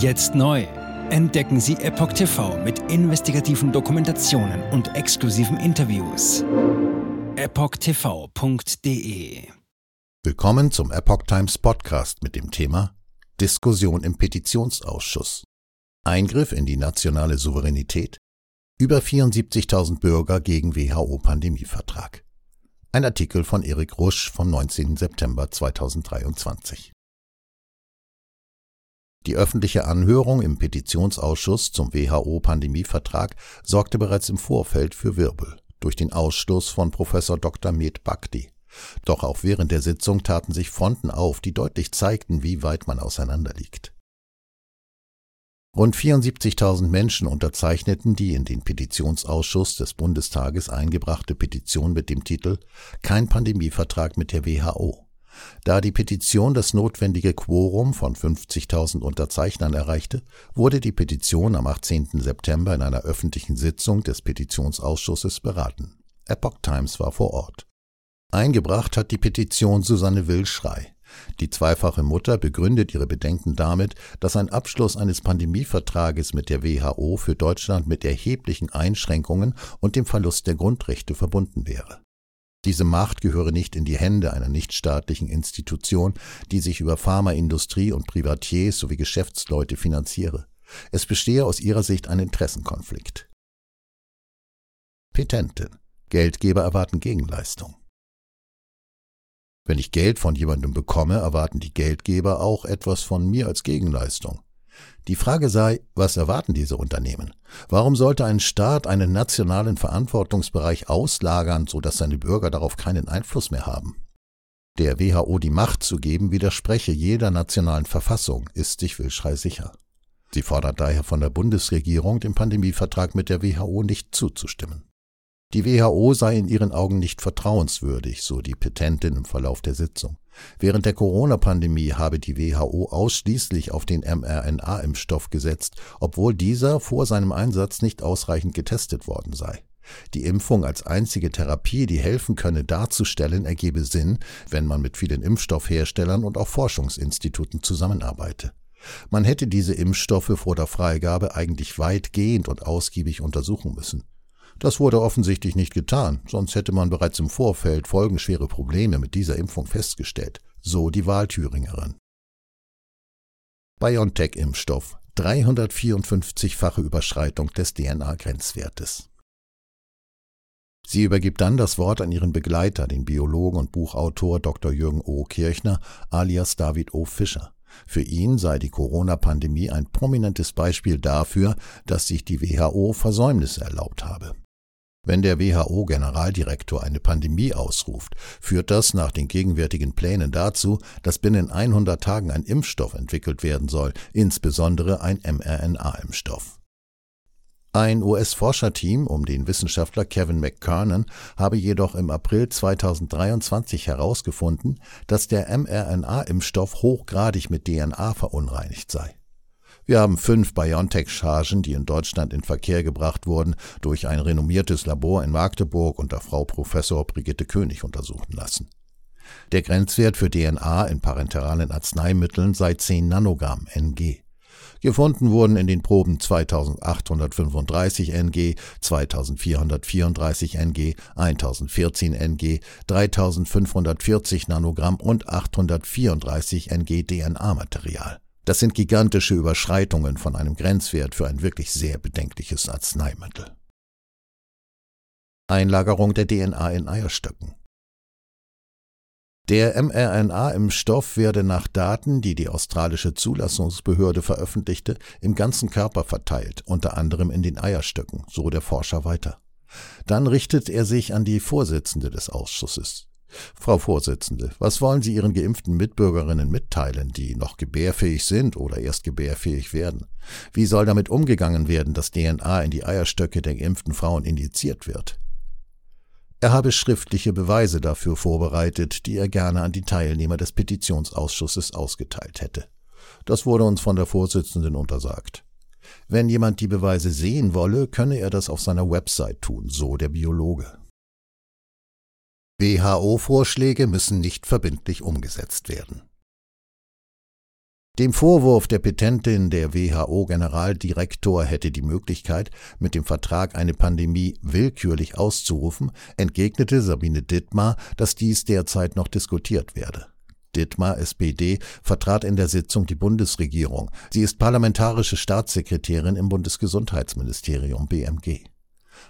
Jetzt neu. Entdecken Sie Epoch TV mit investigativen Dokumentationen und exklusiven Interviews. EpochTV.de Willkommen zum Epoch Times Podcast mit dem Thema Diskussion im Petitionsausschuss. Eingriff in die nationale Souveränität. Über 74.000 Bürger gegen WHO-Pandemievertrag. Ein Artikel von Erik Rusch vom 19. September 2023. Die öffentliche Anhörung im Petitionsausschuss zum WHO-Pandemievertrag sorgte bereits im Vorfeld für Wirbel durch den Ausstoß von Professor Dr. Med Bhakti. Doch auch während der Sitzung taten sich Fronten auf, die deutlich zeigten, wie weit man auseinanderliegt. Rund 74.000 Menschen unterzeichneten die in den Petitionsausschuss des Bundestages eingebrachte Petition mit dem Titel Kein Pandemievertrag mit der WHO. Da die Petition das notwendige Quorum von 50.000 Unterzeichnern erreichte, wurde die Petition am 18. September in einer öffentlichen Sitzung des Petitionsausschusses beraten. Epoch Times war vor Ort. Eingebracht hat die Petition Susanne Willschrei. Die zweifache Mutter begründet ihre Bedenken damit, dass ein Abschluss eines Pandemievertrages mit der WHO für Deutschland mit erheblichen Einschränkungen und dem Verlust der Grundrechte verbunden wäre. Diese Macht gehöre nicht in die Hände einer nichtstaatlichen Institution, die sich über Pharmaindustrie und Privatiers sowie Geschäftsleute finanziere. Es bestehe aus ihrer Sicht ein Interessenkonflikt. Petentin. Geldgeber erwarten Gegenleistung. Wenn ich Geld von jemandem bekomme, erwarten die Geldgeber auch etwas von mir als Gegenleistung. Die Frage sei, was erwarten diese Unternehmen? Warum sollte ein Staat einen nationalen Verantwortungsbereich auslagern, so dass seine Bürger darauf keinen Einfluss mehr haben? Der WHO die Macht zu geben, widerspreche jeder nationalen Verfassung, ist sich Wilschrei sicher. Sie fordert daher von der Bundesregierung, dem Pandemievertrag mit der WHO nicht zuzustimmen. Die WHO sei in ihren Augen nicht vertrauenswürdig, so die Petentin im Verlauf der Sitzung. Während der Corona-Pandemie habe die WHO ausschließlich auf den mRNA-Impfstoff gesetzt, obwohl dieser vor seinem Einsatz nicht ausreichend getestet worden sei. Die Impfung als einzige Therapie, die helfen könne, darzustellen, ergebe Sinn, wenn man mit vielen Impfstoffherstellern und auch Forschungsinstituten zusammenarbeite. Man hätte diese Impfstoffe vor der Freigabe eigentlich weitgehend und ausgiebig untersuchen müssen. Das wurde offensichtlich nicht getan, sonst hätte man bereits im Vorfeld folgenschwere Probleme mit dieser Impfung festgestellt, so die Wahlthüringerin. BioNTech-Impfstoff 354-fache Überschreitung des DNA-Grenzwertes. Sie übergibt dann das Wort an ihren Begleiter, den Biologen und Buchautor Dr. Jürgen O. Kirchner alias David O. Fischer. Für ihn sei die Corona-Pandemie ein prominentes Beispiel dafür, dass sich die WHO Versäumnisse erlaubt habe. Wenn der WHO-Generaldirektor eine Pandemie ausruft, führt das nach den gegenwärtigen Plänen dazu, dass binnen 100 Tagen ein Impfstoff entwickelt werden soll, insbesondere ein mRNA-Impfstoff. Ein US-Forscherteam um den Wissenschaftler Kevin McKernan habe jedoch im April 2023 herausgefunden, dass der mRNA-Impfstoff hochgradig mit DNA verunreinigt sei. Wir haben fünf BioNTech-Chargen, die in Deutschland in Verkehr gebracht wurden, durch ein renommiertes Labor in Magdeburg unter Frau Professor Brigitte König untersuchen lassen. Der Grenzwert für DNA in parenteralen Arzneimitteln sei 10 Nanogramm Ng. Gefunden wurden in den Proben 2835 Ng, 2434 Ng, 1014 Ng, 3540 Nanogramm und 834 Ng DNA-Material. Das sind gigantische Überschreitungen von einem Grenzwert für ein wirklich sehr bedenkliches Arzneimittel. Einlagerung der DNA in Eierstöcken. Der mRNA im Stoff werde nach Daten, die die australische Zulassungsbehörde veröffentlichte, im ganzen Körper verteilt, unter anderem in den Eierstöcken, so der Forscher weiter. Dann richtet er sich an die Vorsitzende des Ausschusses. Frau Vorsitzende, was wollen Sie Ihren geimpften Mitbürgerinnen mitteilen, die noch gebärfähig sind oder erst gebärfähig werden? Wie soll damit umgegangen werden, dass DNA in die Eierstöcke der geimpften Frauen indiziert wird? Er habe schriftliche Beweise dafür vorbereitet, die er gerne an die Teilnehmer des Petitionsausschusses ausgeteilt hätte. Das wurde uns von der Vorsitzenden untersagt. Wenn jemand die Beweise sehen wolle, könne er das auf seiner Website tun, so der Biologe. WHO-Vorschläge müssen nicht verbindlich umgesetzt werden. Dem Vorwurf der Petentin, der WHO-Generaldirektor hätte die Möglichkeit, mit dem Vertrag eine Pandemie willkürlich auszurufen, entgegnete Sabine Dittmar, dass dies derzeit noch diskutiert werde. Dittmar, SPD, vertrat in der Sitzung die Bundesregierung. Sie ist parlamentarische Staatssekretärin im Bundesgesundheitsministerium BMG.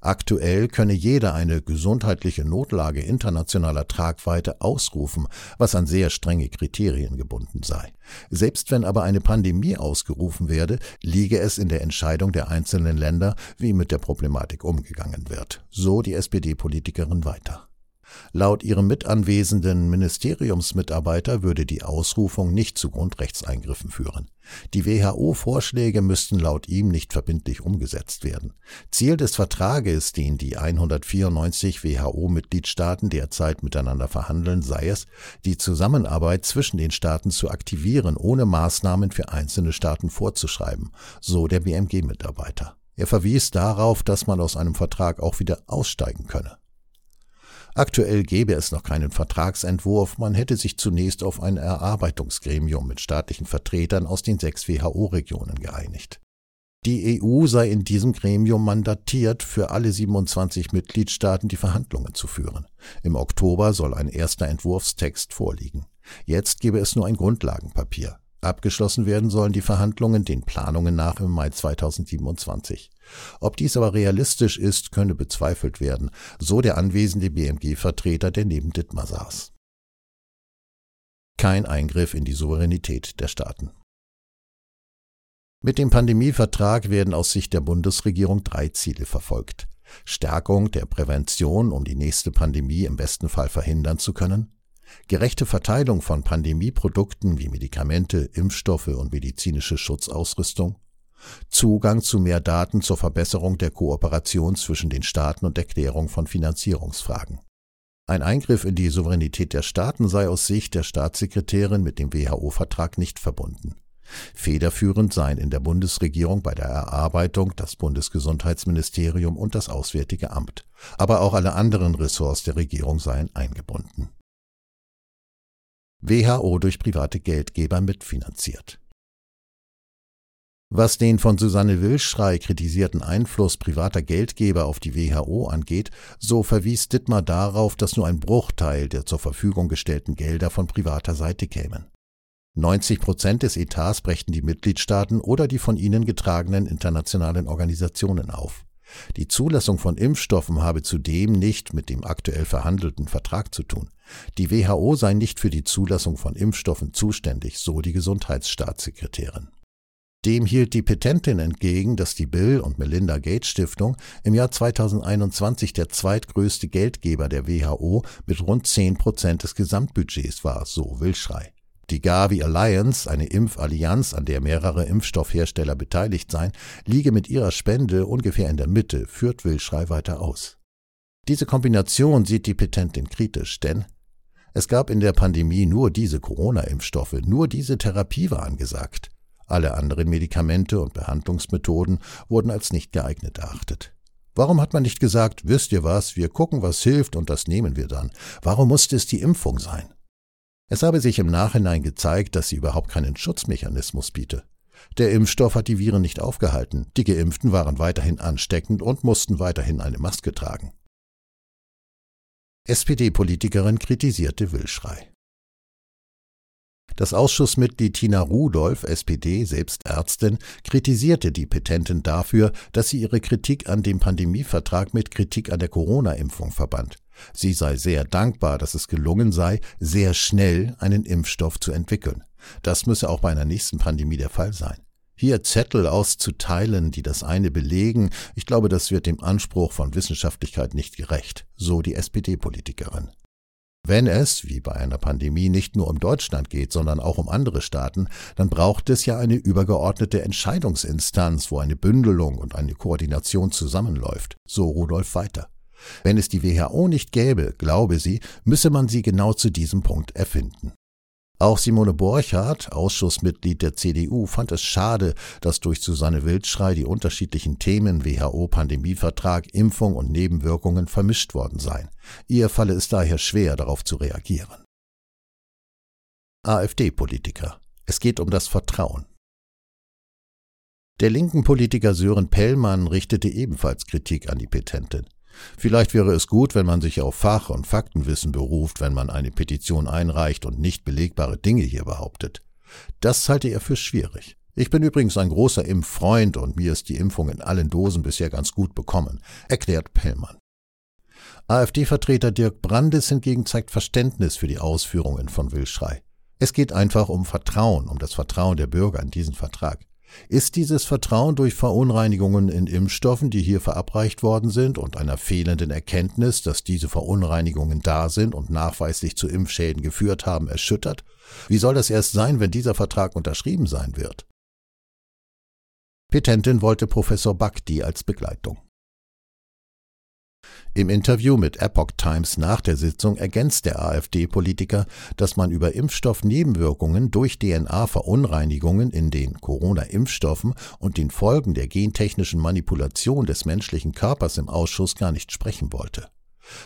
Aktuell könne jeder eine gesundheitliche Notlage internationaler Tragweite ausrufen, was an sehr strenge Kriterien gebunden sei. Selbst wenn aber eine Pandemie ausgerufen werde, liege es in der Entscheidung der einzelnen Länder, wie mit der Problematik umgegangen wird. So die SPD-Politikerin weiter. Laut ihrem mitanwesenden Ministeriumsmitarbeiter würde die Ausrufung nicht zu Grundrechtseingriffen führen. Die WHO-Vorschläge müssten laut ihm nicht verbindlich umgesetzt werden. Ziel des Vertrages, den die 194 WHO-Mitgliedstaaten derzeit miteinander verhandeln, sei es, die Zusammenarbeit zwischen den Staaten zu aktivieren, ohne Maßnahmen für einzelne Staaten vorzuschreiben, so der BMG-Mitarbeiter. Er verwies darauf, dass man aus einem Vertrag auch wieder aussteigen könne. Aktuell gäbe es noch keinen Vertragsentwurf, man hätte sich zunächst auf ein Erarbeitungsgremium mit staatlichen Vertretern aus den sechs WHO-Regionen geeinigt. Die EU sei in diesem Gremium mandatiert, für alle 27 Mitgliedstaaten die Verhandlungen zu führen. Im Oktober soll ein erster Entwurfstext vorliegen. Jetzt gebe es nur ein Grundlagenpapier. Abgeschlossen werden sollen die Verhandlungen den Planungen nach im Mai 2027. Ob dies aber realistisch ist, könne bezweifelt werden, so der anwesende BMG-Vertreter, der neben Dittmar saß. Kein Eingriff in die Souveränität der Staaten. Mit dem Pandemievertrag werden aus Sicht der Bundesregierung drei Ziele verfolgt. Stärkung der Prävention, um die nächste Pandemie im besten Fall verhindern zu können, gerechte Verteilung von Pandemieprodukten wie Medikamente, Impfstoffe und medizinische Schutzausrüstung, Zugang zu mehr Daten zur Verbesserung der Kooperation zwischen den Staaten und Erklärung von Finanzierungsfragen. Ein Eingriff in die Souveränität der Staaten sei aus Sicht der Staatssekretärin mit dem WHO-Vertrag nicht verbunden. Federführend seien in der Bundesregierung bei der Erarbeitung das Bundesgesundheitsministerium und das Auswärtige Amt, aber auch alle anderen Ressorts der Regierung seien eingebunden. WHO durch private Geldgeber mitfinanziert. Was den von Susanne Wilschrei kritisierten Einfluss privater Geldgeber auf die WHO angeht, so verwies Dittmar darauf, dass nur ein Bruchteil der zur Verfügung gestellten Gelder von privater Seite kämen. 90 Prozent des Etats brächten die Mitgliedstaaten oder die von ihnen getragenen internationalen Organisationen auf. Die Zulassung von Impfstoffen habe zudem nicht mit dem aktuell verhandelten Vertrag zu tun. Die WHO sei nicht für die Zulassung von Impfstoffen zuständig, so die Gesundheitsstaatssekretärin. Dem hielt die Petentin entgegen, dass die Bill und Melinda Gates Stiftung im Jahr 2021 der zweitgrößte Geldgeber der WHO mit rund 10 Prozent des Gesamtbudgets war, so Wilschrei. Die Gavi Alliance, eine Impfallianz, an der mehrere Impfstoffhersteller beteiligt seien, liege mit ihrer Spende ungefähr in der Mitte, führt Wilschrei weiter aus. Diese Kombination sieht die Petentin kritisch, denn es gab in der Pandemie nur diese Corona-Impfstoffe, nur diese Therapie war angesagt. Alle anderen Medikamente und Behandlungsmethoden wurden als nicht geeignet erachtet. Warum hat man nicht gesagt, wisst ihr was, wir gucken, was hilft und das nehmen wir dann? Warum musste es die Impfung sein? Es habe sich im Nachhinein gezeigt, dass sie überhaupt keinen Schutzmechanismus biete. Der Impfstoff hat die Viren nicht aufgehalten, die Geimpften waren weiterhin ansteckend und mussten weiterhin eine Maske tragen. SPD-Politikerin kritisierte Willschrei. Das Ausschussmitglied Tina Rudolph, SPD, selbst Ärztin, kritisierte die Petenten dafür, dass sie ihre Kritik an dem Pandemievertrag mit Kritik an der Corona-Impfung verband. Sie sei sehr dankbar, dass es gelungen sei, sehr schnell einen Impfstoff zu entwickeln. Das müsse auch bei einer nächsten Pandemie der Fall sein. Hier Zettel auszuteilen, die das eine belegen, ich glaube, das wird dem Anspruch von Wissenschaftlichkeit nicht gerecht, so die SPD-Politikerin. Wenn es, wie bei einer Pandemie, nicht nur um Deutschland geht, sondern auch um andere Staaten, dann braucht es ja eine übergeordnete Entscheidungsinstanz, wo eine Bündelung und eine Koordination zusammenläuft, so Rudolf weiter. Wenn es die WHO nicht gäbe, glaube sie, müsse man sie genau zu diesem Punkt erfinden. Auch Simone Borchardt, Ausschussmitglied der CDU, fand es schade, dass durch Susanne Wildschrei die unterschiedlichen Themen WHO-Pandemievertrag, Impfung und Nebenwirkungen vermischt worden seien. Ihr falle es daher schwer, darauf zu reagieren. AfD-Politiker Es geht um das Vertrauen. Der linken Politiker Sören Pellmann richtete ebenfalls Kritik an die Petentin. Vielleicht wäre es gut, wenn man sich auf Fach- und Faktenwissen beruft, wenn man eine Petition einreicht und nicht belegbare Dinge hier behauptet. Das halte er für schwierig. Ich bin übrigens ein großer Impffreund und mir ist die Impfung in allen Dosen bisher ganz gut bekommen, erklärt Pellmann. AfD-Vertreter Dirk Brandes hingegen zeigt Verständnis für die Ausführungen von Wilschrei. Es geht einfach um Vertrauen, um das Vertrauen der Bürger in diesen Vertrag. Ist dieses Vertrauen durch Verunreinigungen in Impfstoffen, die hier verabreicht worden sind, und einer fehlenden Erkenntnis, dass diese Verunreinigungen da sind und nachweislich zu Impfschäden geführt haben, erschüttert? Wie soll das erst sein, wenn dieser Vertrag unterschrieben sein wird? Petentin wollte Professor Bakti als Begleitung. Im Interview mit Epoch Times nach der Sitzung ergänzt der AfD-Politiker, dass man über Impfstoffnebenwirkungen durch DNA-Verunreinigungen in den Corona-Impfstoffen und den Folgen der gentechnischen Manipulation des menschlichen Körpers im Ausschuss gar nicht sprechen wollte.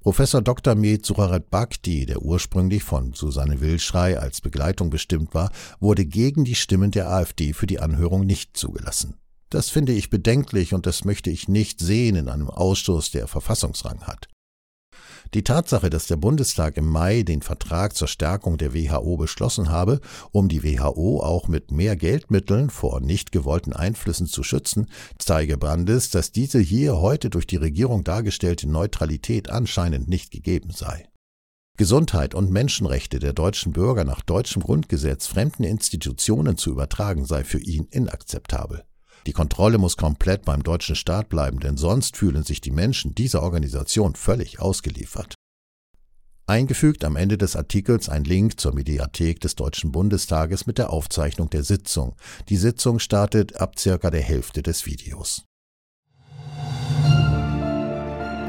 Professor Dr. Med Surarat Bhakti, der ursprünglich von Susanne Wilschrei als Begleitung bestimmt war, wurde gegen die Stimmen der AfD für die Anhörung nicht zugelassen. Das finde ich bedenklich und das möchte ich nicht sehen in einem Ausschuss, der Verfassungsrang hat. Die Tatsache, dass der Bundestag im Mai den Vertrag zur Stärkung der WHO beschlossen habe, um die WHO auch mit mehr Geldmitteln vor nicht gewollten Einflüssen zu schützen, zeige Brandes, dass diese hier heute durch die Regierung dargestellte Neutralität anscheinend nicht gegeben sei. Gesundheit und Menschenrechte der deutschen Bürger nach deutschem Grundgesetz fremden Institutionen zu übertragen sei für ihn inakzeptabel. Die Kontrolle muss komplett beim deutschen Staat bleiben, denn sonst fühlen sich die Menschen dieser Organisation völlig ausgeliefert. Eingefügt am Ende des Artikels ein Link zur Mediathek des Deutschen Bundestages mit der Aufzeichnung der Sitzung. Die Sitzung startet ab circa der Hälfte des Videos.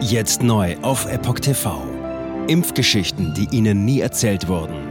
Jetzt neu auf Epoch TV. Impfgeschichten, die Ihnen nie erzählt wurden.